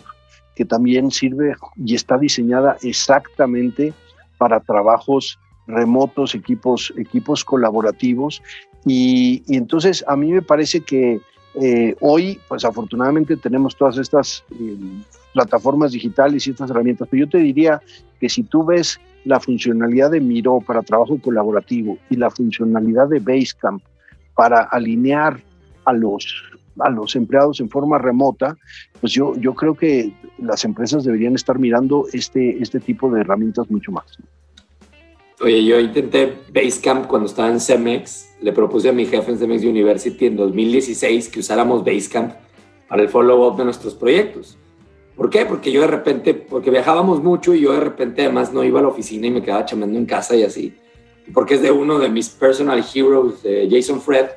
que también sirve y está diseñada exactamente para trabajos remotos, equipos, equipos colaborativos. Y, entonces a mí me parece que eh, hoy, pues afortunadamente tenemos todas estas eh, plataformas digitales y estas herramientas, pero yo te diría que si tú ves la funcionalidad de Miro para trabajo colaborativo y la funcionalidad de Basecamp para alinear a los a los empleados en forma remota, pues yo, yo creo que las empresas deberían estar mirando este, este tipo de herramientas mucho más.
Oye, yo intenté Basecamp cuando estaba en Cemex, le propuse a mi jefe en Cemex University en 2016 que usáramos Basecamp para el follow-up de nuestros proyectos. ¿Por qué? Porque yo de repente, porque viajábamos mucho y yo de repente además no iba a la oficina y me quedaba chamando en casa y así. Porque es de uno de mis personal heroes, Jason Fred,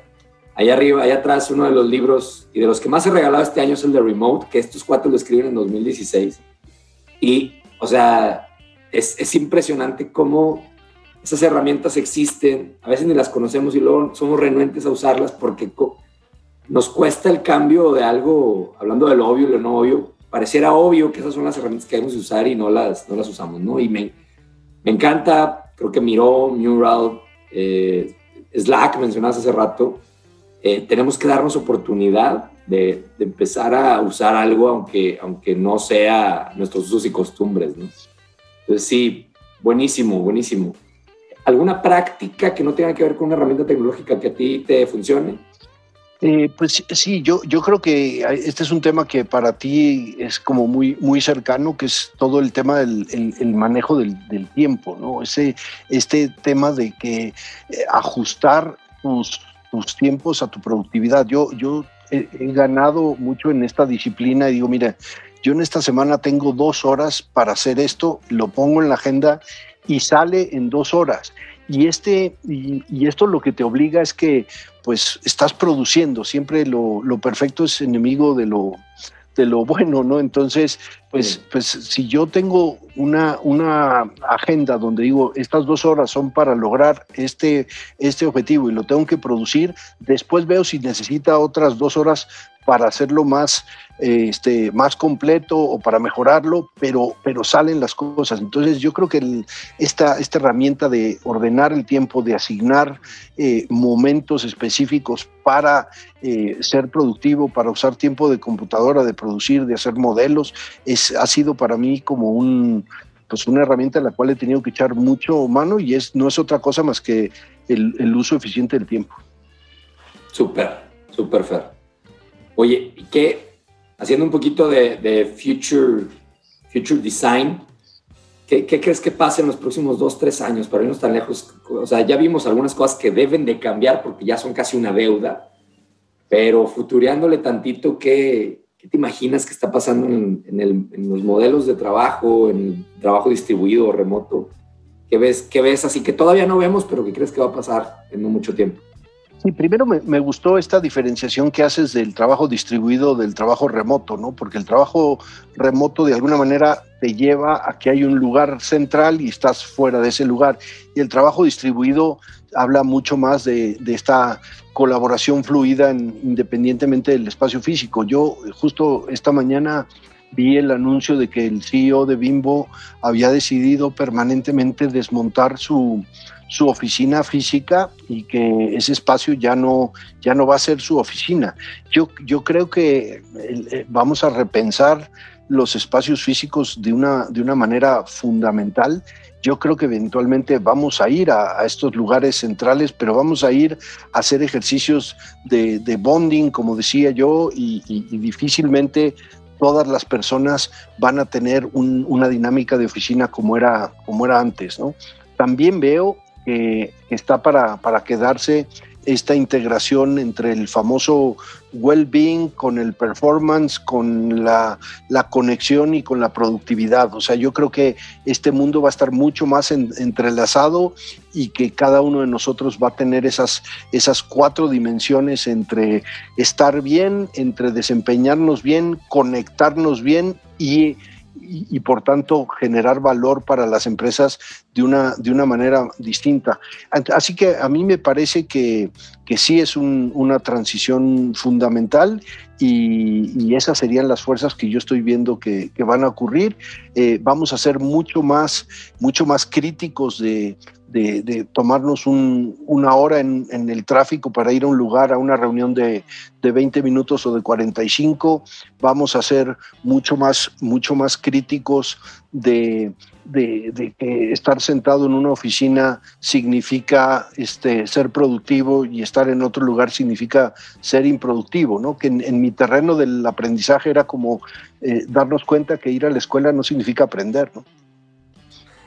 Allá arriba, allá atrás, uno de los libros y de los que más he regalado este año es el de Remote, que estos cuatro lo escriben en 2016. Y, o sea, es, es impresionante cómo esas herramientas existen, a veces ni las conocemos y luego somos renuentes a usarlas porque nos cuesta el cambio de algo, hablando de lo obvio y lo no obvio, pareciera obvio que esas son las herramientas que debemos usar y no las, no las usamos, ¿no? Y me, me encanta, creo que Miro, Mural, eh, Slack, mencionaste hace rato, eh, tenemos que darnos oportunidad de, empezar a usar algo aunque, aunque no sea nuestros usos y costumbres. ¿no? Entonces sí, buenísimo, buenísimo. ¿Alguna práctica que no tenga que ver con una herramienta tecnológica que a ti te funcione?
Eh, pues sí, yo, yo creo que este es un tema que para ti es como muy, muy cercano, que es todo el tema del el, manejo del, del, tiempo, ¿no? Ese, este tema de que eh, ajustar tus, tus tiempos a tu productividad. Yo, yo he, ganado mucho en esta disciplina y digo, mira, yo en esta semana tengo dos horas para hacer esto, lo pongo en la agenda y sale en dos horas. Y, este, y, esto lo que te obliga es que pues estás produciendo, siempre lo, lo perfecto es enemigo de lo, de lo bueno, ¿no? Entonces, pues, pues si yo tengo una, una agenda donde digo, estas dos horas son para lograr este, este objetivo y lo tengo que producir, después veo si necesita otras dos horas para hacerlo más, este, más completo o para mejorarlo, pero, pero salen las cosas. Entonces yo creo que esta, esta herramienta de ordenar el tiempo, de asignar eh, momentos específicos para eh, ser productivo, para usar tiempo de computadora, de producir, de hacer modelos, es, ha sido para mí como un, pues una herramienta en la cual he tenido que echar mucho mano y es, no es otra cosa más que el, el uso eficiente del tiempo.
Súper, súper fair. Oye, ¿y qué, haciendo un poquito de, future, future design, ¿qué, crees que pase en los próximos dos, tres años para irnos tan lejos? O sea, ya vimos algunas cosas que deben de cambiar porque ya son casi una deuda, pero futureándole tantito, ¿qué, qué te imaginas que está pasando en, en, los modelos de trabajo, en el trabajo distribuido o remoto? ¿Qué ves, ¿Qué ves así que todavía no vemos, pero que crees que va a pasar en no mucho tiempo?
Sí, primero me, gustó esta diferenciación que haces del trabajo distribuido del trabajo remoto, ¿no? Porque el trabajo remoto de alguna manera te lleva a que hay un lugar central y estás fuera de ese lugar. Y el trabajo distribuido habla mucho más de, esta colaboración fluida independientemente del espacio físico. Yo justo esta mañana vi el anuncio de que el CEO de Bimbo había decidido permanentemente desmontar su su oficina física y que ese espacio ya no, ya no va a ser su oficina. Yo, yo creo que eh, vamos a repensar los espacios físicos de una, de una manera fundamental. Yo creo que eventualmente vamos a ir a, estos lugares centrales, pero vamos a ir a hacer ejercicios de, bonding, como decía yo, y, difícilmente todas las personas van a tener una dinámica de oficina como era, como era antes. ¿no? También veo que está para, para quedarse esta integración entre el famoso well-being con el performance, con la, conexión y con la productividad. O sea, yo creo que este mundo va a estar mucho más entrelazado y que cada uno de nosotros va a tener esas, esas cuatro dimensiones entre estar bien, entre desempeñarnos bien, conectarnos bien y y, por tanto generar valor para las empresas de una, de una manera distinta. Así que a mí me parece que, que sí es una transición fundamental y, esas serían las fuerzas que yo estoy viendo que, van a ocurrir. Eh, vamos a ser mucho más, mucho más críticos de, de, tomarnos una hora en, el tráfico para ir a un lugar, a una reunión de, 20 minutos o de 45. Vamos a ser mucho más, mucho más críticos de, que estar sentado en una oficina significa este, ser productivo y estar en otro lugar significa ser improductivo, ¿no? Que en, mi terreno del aprendizaje era como eh, darnos cuenta que ir a la escuela no significa aprender, ¿no?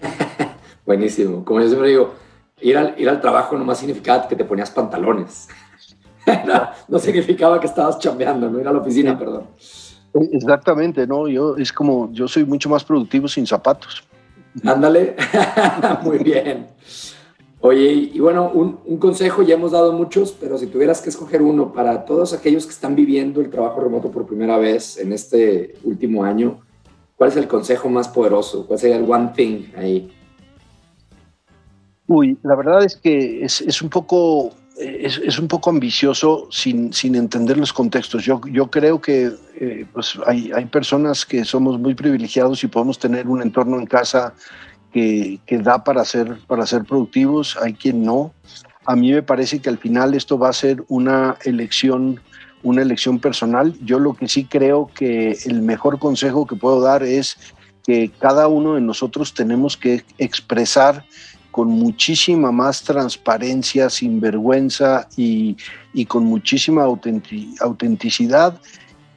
Buenísimo. Como yo siempre digo, ir al, ir al trabajo nomás significaba que te ponías pantalones. no, significaba que estabas chambeando, no ir a la oficina, perdón.
Exactamente, no, yo es como, yo soy mucho más productivo sin zapatos.
Ándale, muy bien. Oye, y bueno, un, consejo, ya hemos dado muchos, pero si tuvieras que escoger uno para todos aquellos que están viviendo el trabajo remoto por primera vez en este último año, ¿cuál es el consejo más poderoso? ¿Cuál sería el one thing ahí?
Uy, la verdad es que es, un poco es, un poco ambicioso sin, sin, entender los contextos. Yo, yo creo que eh, pues hay, hay, personas que somos muy privilegiados y podemos tener un entorno en casa que, que, da para ser, para ser productivos, hay quien no. A mí me parece que al final esto va a ser una elección, una elección personal. Yo lo que sí creo que el mejor consejo que puedo dar es que cada uno de nosotros tenemos que expresar con muchísima más transparencia, sin vergüenza y, con muchísima autenticidad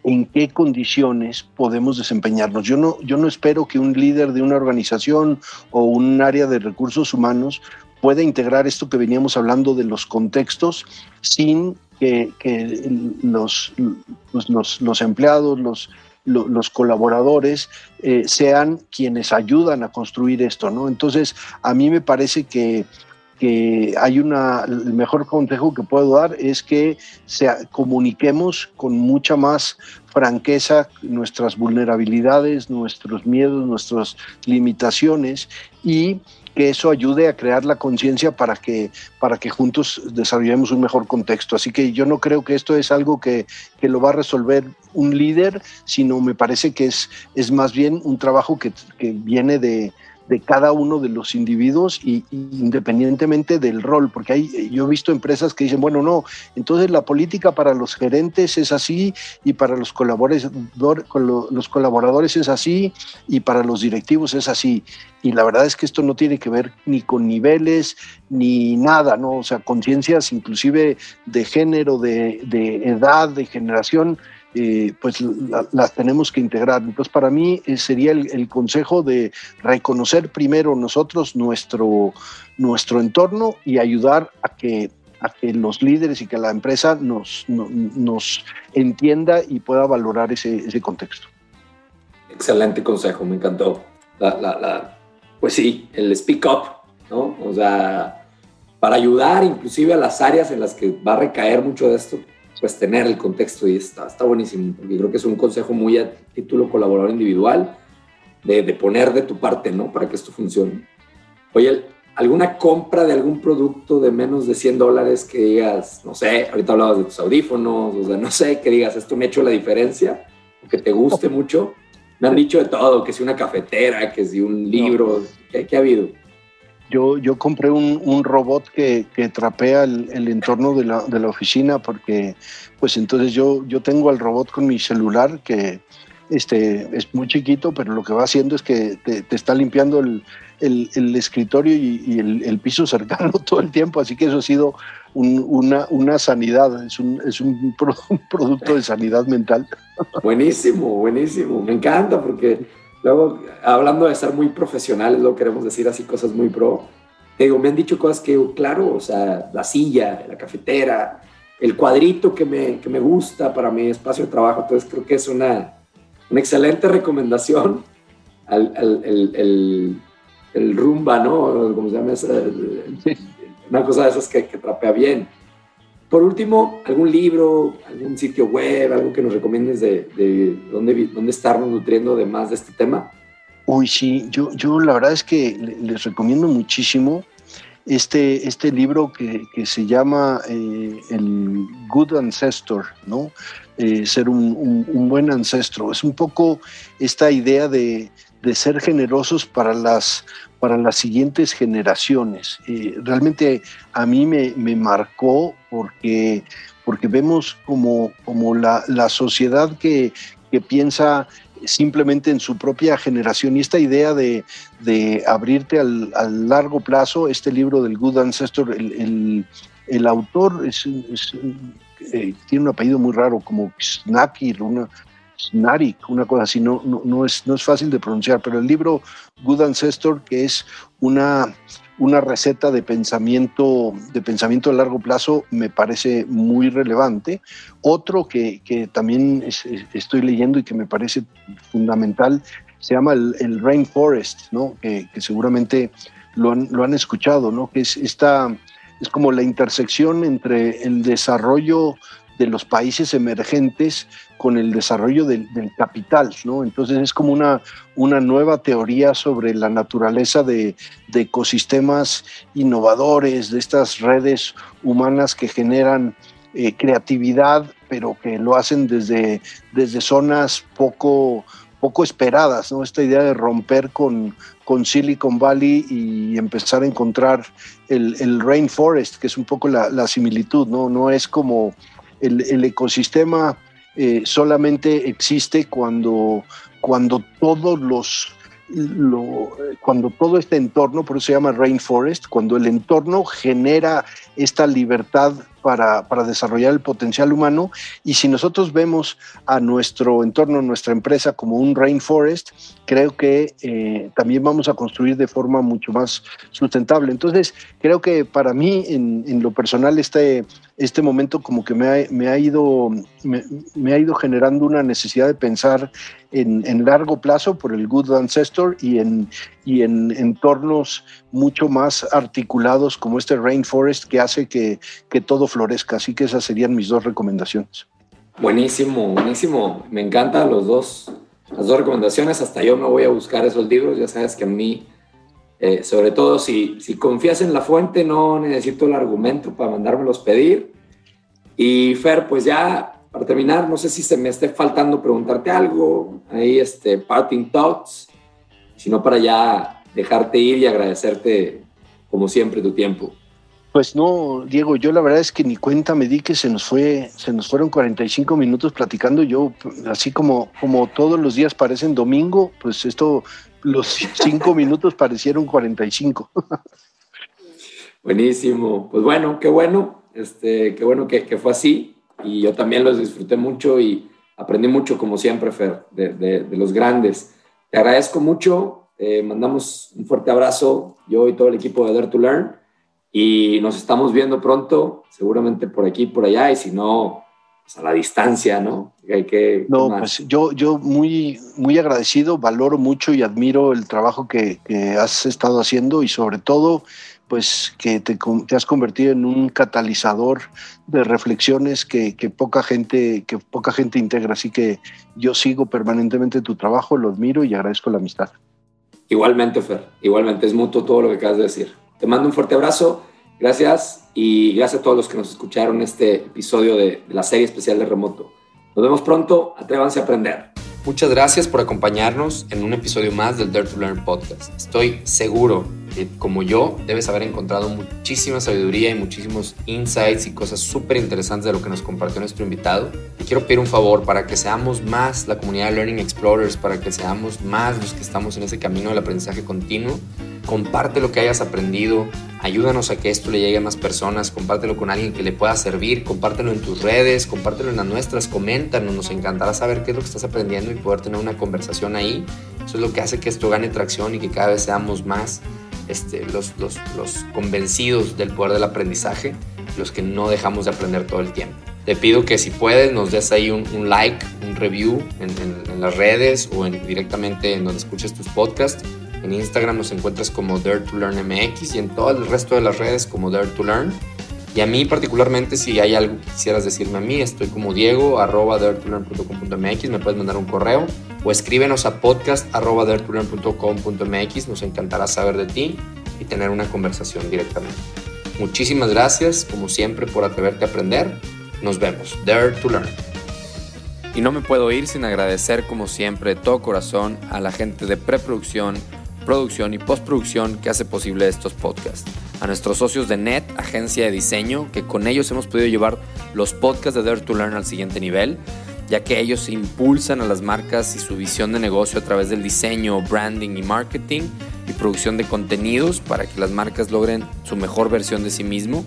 en qué condiciones podemos desempeñarnos. Yo no, yo no espero que un líder de una organización o un área de recursos humanos pueda integrar esto que veníamos hablando de los contextos sin que, los, los, los empleados, los, los colaboradores eh, sean quienes ayudan a construir esto, ¿no? Entonces, a mí me parece que, hay una, el mejor consejo que puedo dar es que comuniquemos con mucha más franqueza nuestras vulnerabilidades, nuestros miedos, nuestras limitaciones y que eso ayude a crear la conciencia para que, para que juntos desarrollemos un mejor contexto. Así que yo no creo que esto es algo que, que lo va a resolver un líder, sino me parece que es, es más bien un trabajo que, que viene de, de cada uno de los individuos y, independientemente del rol, porque hay, yo he visto empresas que dicen, bueno, no, entonces la política para los gerentes es así y para los colaboradores, los colaboradores es así y para los directivos es así. Y la verdad es que esto no tiene que ver ni con niveles ni nada, ¿no? O sea, conciencias inclusive de género, de, de edad, de generación, eh, pues las tenemos que integrar. Entonces, para mí eh, sería el, consejo de reconocer primero nosotros nuestro, nuestro entorno y ayudar a que, a que los líderes y que la empresa nos, nos entienda y pueda valorar ese, ese contexto.
Excelente consejo, me encantó. pues sí, el speak up, ¿no? O sea, para ayudar inclusive a las áreas en las que va a recaer mucho de esto, pues tener el contexto y está, está buenísimo, porque creo que es un consejo muy a título colaborador individual, de, de poner de tu parte, ¿no? Para que esto funcione. Oye, ¿alguna compra de algún producto de menos de 100 dólares que digas, no sé, ahorita hablabas de tus audífonos, o sea, no sé, que digas, esto me ha hecho la diferencia, o que te guste mucho? Me han dicho de todo, que si una cafetera, que si un libro, ¿qué, ha habido?
Yo, yo compré un, robot que, trapea el, entorno de la, oficina porque pues entonces yo, yo tengo al robot con mi celular que, este, es muy chiquito, pero lo que va haciendo es que te, está limpiando el, el, escritorio y, el, piso cercano todo el tiempo, así que eso ha sido una, una, sanidad, es, un, es un, producto de sanidad mental.
Buenísimo, buenísimo, me encanta porque luego, hablando de ser muy profesionales, lo queremos decir así, cosas muy pro, digo, me han dicho cosas que, claro, o sea, la silla, la cafetera, el cuadrito que me, que me gusta para mi espacio de trabajo, entonces creo que es una, una excelente recomendación al, el, el, rumba, ¿no? ¿Cómo se llama? Una cosa de esas que, que trapea bien. Por último, ¿algún libro, algún sitio web, algo que nos recomiendes de, de dónde, dónde estarnos nutriendo de más de este tema?
Uy, sí, yo, yo la verdad es que les recomiendo muchísimo este, este libro que, que se llama eh, El Good Ancestor, ¿no? Eh, ser un, un, buen ancestro. Es un poco esta idea de, de ser generosos para las, para las siguientes generaciones. Eh, realmente a mí me, me, marcó porque, porque vemos como, como la, la sociedad que, que piensa simplemente en su propia generación y esta idea de, de abrirte al, al, largo plazo, este libro del Good Ancestor, el, el, autor es, eh, tiene un apellido muy raro, como Snakir, una, Snarik, una cosa así, no, no, no, es, no es fácil de pronunciar, pero el libro Good Ancestor, que es una, una receta de pensamiento, de pensamiento a largo plazo, me parece muy relevante. Otro que, que también estoy leyendo y que me parece fundamental se llama el, Rainforest, ¿no? que, que seguramente lo han, lo han, escuchado, ¿no? que es, esta, es como la intersección entre el desarrollo de los países emergentes con el desarrollo del, capital, ¿no? Entonces es como una, una nueva teoría sobre la naturaleza de, ecosistemas innovadores, de estas redes humanas que generan eh, creatividad, pero que lo hacen desde, desde zonas poco, poco esperadas, ¿no? Esta idea de romper con, con Silicon Valley y empezar a encontrar el, el rainforest, que es un poco la, la similitud, ¿no? No es como el, ecosistema eh, solamente existe cuando, cuando todos los cuando todo este entorno, por eso se llama rainforest, cuando el entorno genera esta libertad para, desarrollar el potencial humano. Y si nosotros vemos a nuestro entorno, nuestra empresa como un rainforest, creo que eh, también vamos a construir de forma mucho más sustentable. Entonces, creo que para mí, en, lo personal, este, este momento como que me ha, me ha ido, me, ha ido generando una necesidad de pensar en, en, largo plazo por el Good Ancestor y en, y en entornos mucho más articulados como este Rainforest que hace que, que todo florezca. Así que esas serían mis dos recomendaciones.
Buenísimo, buenísimo. Me encantan los dos, las dos recomendaciones. Hasta yo me voy a buscar esos libros. Ya sabes que a mí, eh, sobre todo si, si confías en la fuente, no necesito el argumento para mandármelos pedir. Y Fer, pues ya para terminar, no sé si se me esté faltando preguntarte algo. Ahí, este, parting thoughts sino para ya dejarte ir y agradecerte, como siempre, tu tiempo.
Pues no, Diego, yo la verdad es que ni cuenta me di que se nos fue, se nos fueron 45 minutos platicando. Yo, así como, como todos los días parecen domingo, pues esto, los cinco minutos parecieron 45.
Buenísimo. Pues bueno, qué bueno, este, qué bueno que, fue así. Y yo también los disfruté mucho y aprendí mucho, como siempre, Fer, de los grandes. Te agradezco mucho, eh, mandamos un fuerte abrazo, yo y todo el equipo de Dare to Learn, y nos estamos viendo pronto, seguramente por aquí, por allá, y si no, pues a la distancia, ¿no?
Hay que, no, pues yo, yo muy, muy agradecido, valoro mucho y admiro el trabajo que, que has estado haciendo y sobre todo pues que te, has convertido en un catalizador de reflexiones que, poca gente, que poca gente integra. Así que yo sigo permanentemente tu trabajo, lo admiro y agradezco la amistad.
Igualmente, Fer, igualmente, es mutuo todo lo que acabas de decir. Te mando un fuerte abrazo, gracias y gracias a todos los que nos escucharon este episodio de, la serie especial de Remoto. Nos vemos pronto, atrévanse a aprender. Muchas gracias por acompañarnos en un episodio más del Dare to Learn podcast. Estoy seguro que como yo debes haber encontrado muchísima sabiduría y muchísimos insights y cosas súper interesantes de lo que nos compartió nuestro invitado. Y quiero pedir un favor para que seamos más la comunidad de Learning Explorers, para que seamos más los que estamos en ese camino del aprendizaje continuo comparte lo que hayas aprendido, ayúdanos a que esto le llegue a más personas, compártelo con alguien que le pueda servir, compártelo en tus redes, compártelo en las nuestras, coméntanos, nos encantará saber qué es lo que estás aprendiendo y poder tener una conversación ahí. Eso es lo que hace que esto gane tracción y que cada vez seamos más este, los, los, convencidos del poder del aprendizaje, los que no dejamos de aprender todo el tiempo. Te pido que si puedes nos des ahí un, like, un review en, en, las redes o en, directamente en donde escuches tus podcasts en Instagram nos encuentras como Dare to Learn MX y en todo el resto de las redes como Dare to Learn. Y a mí particularmente, si hay algo que quisieras decirme a mí, estoy como diego arroba daretolearn.com.mx, me puedes mandar un correo o escríbenos a podcast arroba daretolearn.com.mx, nos encantará saber de ti y tener una conversación directamente. Muchísimas gracias, como siempre, por atreverte a aprender. Nos vemos. Dare to Learn. Y no me puedo ir sin agradecer, como siempre, de todo corazón a la gente de preproducción producción y postproducción que hace posible estos podcasts. A nuestros socios de NET, agencia de diseño, que con ellos hemos podido llevar los podcasts de Dare to Learn al siguiente nivel, ya que ellos impulsan a las marcas y su visión de negocio a través del diseño, branding y marketing y producción de contenidos para que las marcas logren su mejor versión de sí mismo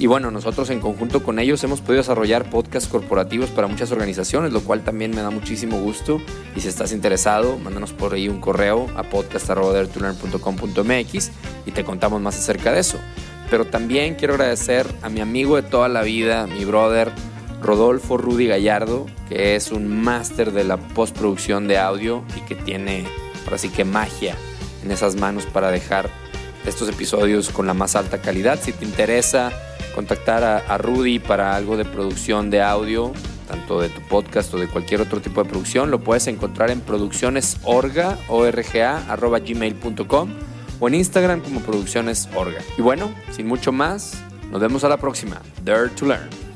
y bueno, nosotros en conjunto con ellos hemos podido desarrollar podcasts corporativos para muchas organizaciones, lo cual también me da muchísimo gusto. Y si estás interesado, mándanos por ahí un correo a podcast.com.mx y te contamos más acerca de eso. Pero también quiero agradecer a mi amigo de toda la vida, mi brother Rodolfo Rudy Gallardo, que es un máster de la postproducción de audio y que tiene, ahora sí que magia en esas manos para dejar estos episodios con la más alta calidad. Si te interesa contactar a, Rudy para algo de producción de audio, tanto de tu podcast o de cualquier otro tipo de producción, lo puedes encontrar en produccionesorga, gmail.com o en Instagram como produccionesorga. Y bueno, sin mucho más, nos vemos a la próxima. Dare to Learn.